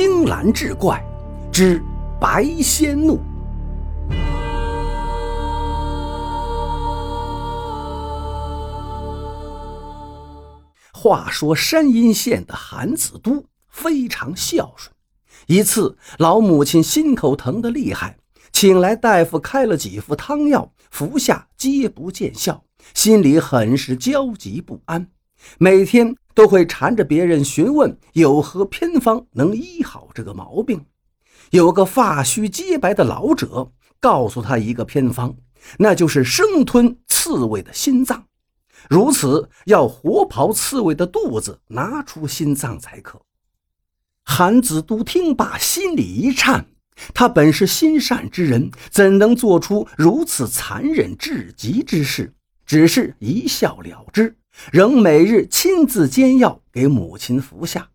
青蓝志怪之白仙怒。话说山阴县的韩子都非常孝顺。一次，老母亲心口疼得厉害，请来大夫开了几副汤药，服下皆不见效，心里很是焦急不安，每天都会缠着别人询问有何偏方能医好这个毛病。有个发须洁白的老者告诉他一个偏方，那就是生吞刺猬的心脏。如此，要活刨刺猬的肚子，拿出心脏才可。韩子都听罢，心里一颤。他本是心善之人，怎能做出如此残忍至极之事？只是一笑了之，仍每日亲自煎药给母亲服下。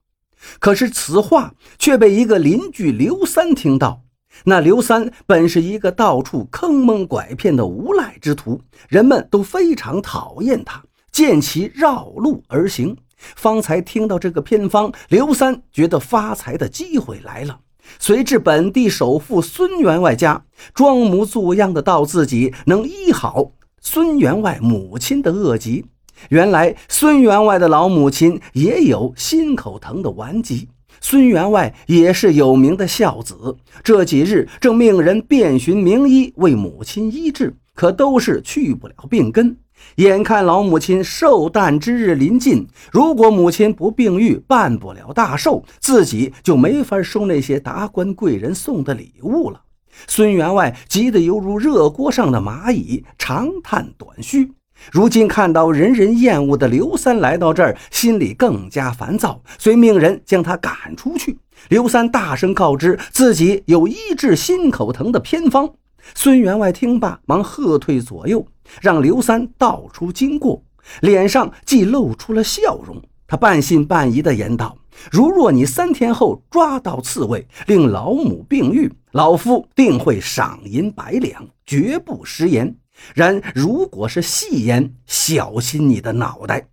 可是此话却被一个邻居刘三听到。那刘三本是一个到处坑蒙拐骗的无赖之徒，人们都非常讨厌他，见其绕路而行。方才听到这个偏方，刘三觉得发财的机会来了，随至本地首富孙员外家，装模作样的道自己能医好孙员外母亲的恶疾。原来孙员外的老母亲也有心口疼的顽疾。孙员外也是有名的孝子，这几日正命人遍寻名医为母亲医治，可都是去不了病根。眼看老母亲寿诞之日临近，如果母亲不病愈，办不了大寿，自己就没法收那些达官贵人送的礼物了。孙员外急得犹如热锅上的蚂蚁，长叹短吁。如今看到人人厌恶的刘三来到这儿，心里更加烦躁，遂命人将他赶出去。刘三大声告知自己有医治心口疼的偏方。孙员外听罢，忙喝退左右，让刘三道出经过，脸上既露出了笑容。他半信半疑地言道：“如若你三天后抓到刺猬，令老母病愈，老夫定会赏银百两，绝不食言。”然如果是戏言，小心你的脑袋！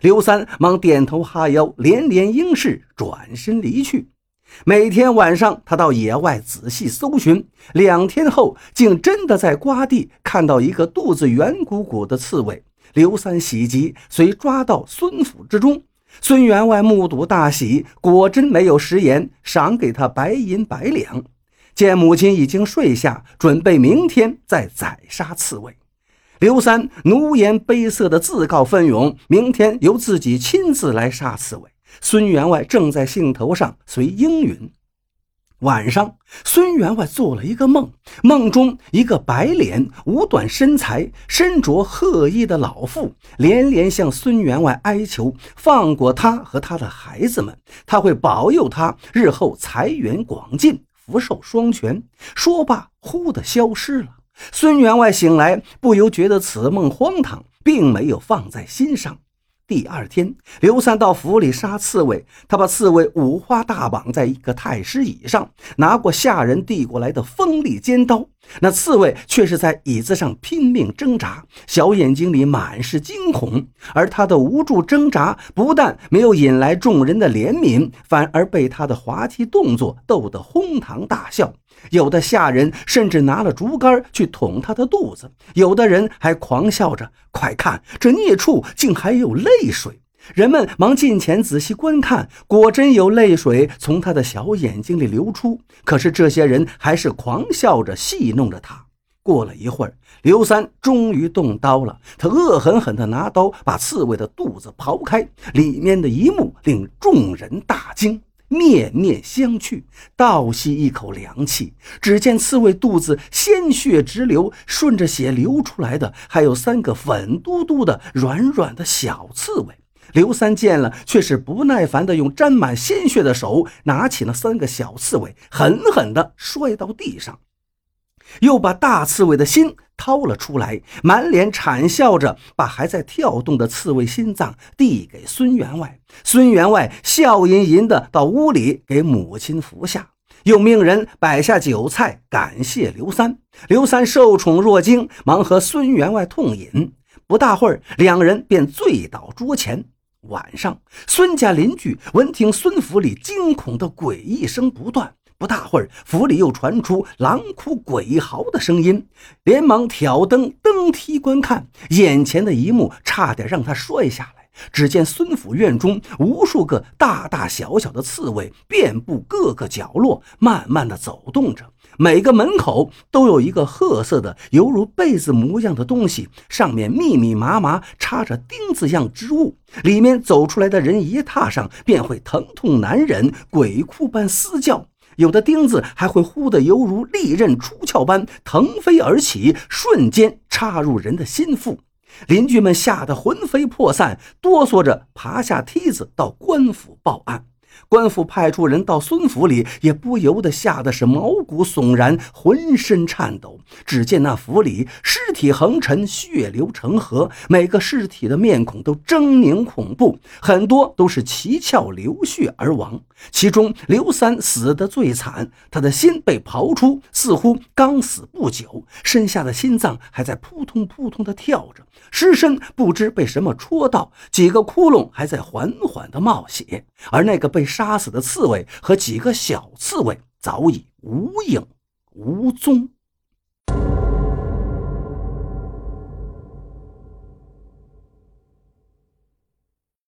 刘三忙点头哈腰，连连应是，转身离去。每天晚上，他到野外仔细搜寻，两天后，竟真的在瓜地看到一个肚子圆鼓鼓的刺猬。刘三喜极，遂抓到孙府之中。孙员外目睹大喜，果真没有食言，赏给他白银百两。见母亲已经睡下，准备明天再宰杀刺猬。刘三奴颜卑色地自告奋勇，明天由自己亲自来杀刺猬。孙员外正在兴头上，遂应允。晚上，孙员外做了一个梦，梦中一个白脸、五短身材、身着褐衣的老妇，连连向孙员外哀求放过他和他的孩子们，他会保佑他日后财源广进。福寿双全。说罢，忽的消失了。孙员外醒来，不由觉得此梦荒唐，并没有放在心上。第二天，刘三到府里杀刺猬，他把刺猬五花大绑在一个太师椅上，拿过下人递过来的锋利尖刀。那刺猬却是在椅子上拼命挣扎，小眼睛里满是惊恐。而他的无助挣扎，不但没有引来众人的怜悯，反而被他的滑稽动作逗得哄堂大笑。有的下人甚至拿了竹竿去捅他的肚子，有的人还狂笑着：“快看，这孽畜竟还有泪水！”人们忙近前仔细观看，果真有泪水从他的小眼睛里流出。可是这些人还是狂笑着戏弄着他。过了一会儿，刘三终于动刀了，他恶狠狠地拿刀把刺猬的肚子刨开，里面的一幕令众人大惊。面面相觑，倒吸一口凉气。只见刺猬肚子鲜血直流，顺着血流出来的还有三个粉嘟嘟的、软软的小刺猬。刘三见了，却是不耐烦的用沾满鲜血的手拿起那三个小刺猬，狠狠地摔到地上。又把大刺猬的心掏了出来，满脸惨笑着，把还在跳动的刺猬心脏递给孙员外。孙员外笑吟吟地到屋里给母亲服下，又命人摆下酒菜感谢刘三。刘三受宠若惊，忙和孙员外痛饮。不大会儿，两人便醉倒桌前。晚上，孙家邻居闻听孙府里惊恐的诡异声不断，不大会儿，府里又传出狼哭鬼嚎的声音，连忙挑灯登梯观看，眼前的一幕差点让他摔下来。只见孙府院中无数个大大小小的刺猬遍布各个角落，慢慢的走动着。每个门口都有一个褐色的、犹如被子模样的东西，上面密密麻麻插着钉子样之物。里面走出来的人一踏上，便会疼痛难忍，鬼哭般嘶叫。有的钉子还会忽的犹如利刃出鞘般腾飞而起，瞬间插入人的心腹。邻居们吓得魂飞魄散，哆嗦着爬下梯子到官府报案。官府派出人到孙府里，也不由得吓得是毛骨悚然，浑身颤抖。只见那府里尸体横陈，血流成河，每个尸体的面孔都狰狞恐怖，很多都是七窍流血而亡。其中刘三死得最惨，他的心被刨出，似乎刚死不久，身下的心脏还在扑通扑通地跳着，尸身不知被什么戳到，几个窟窿还在缓缓地冒血，而那个被被。杀死的刺猬和几个小刺猬早已无影无踪。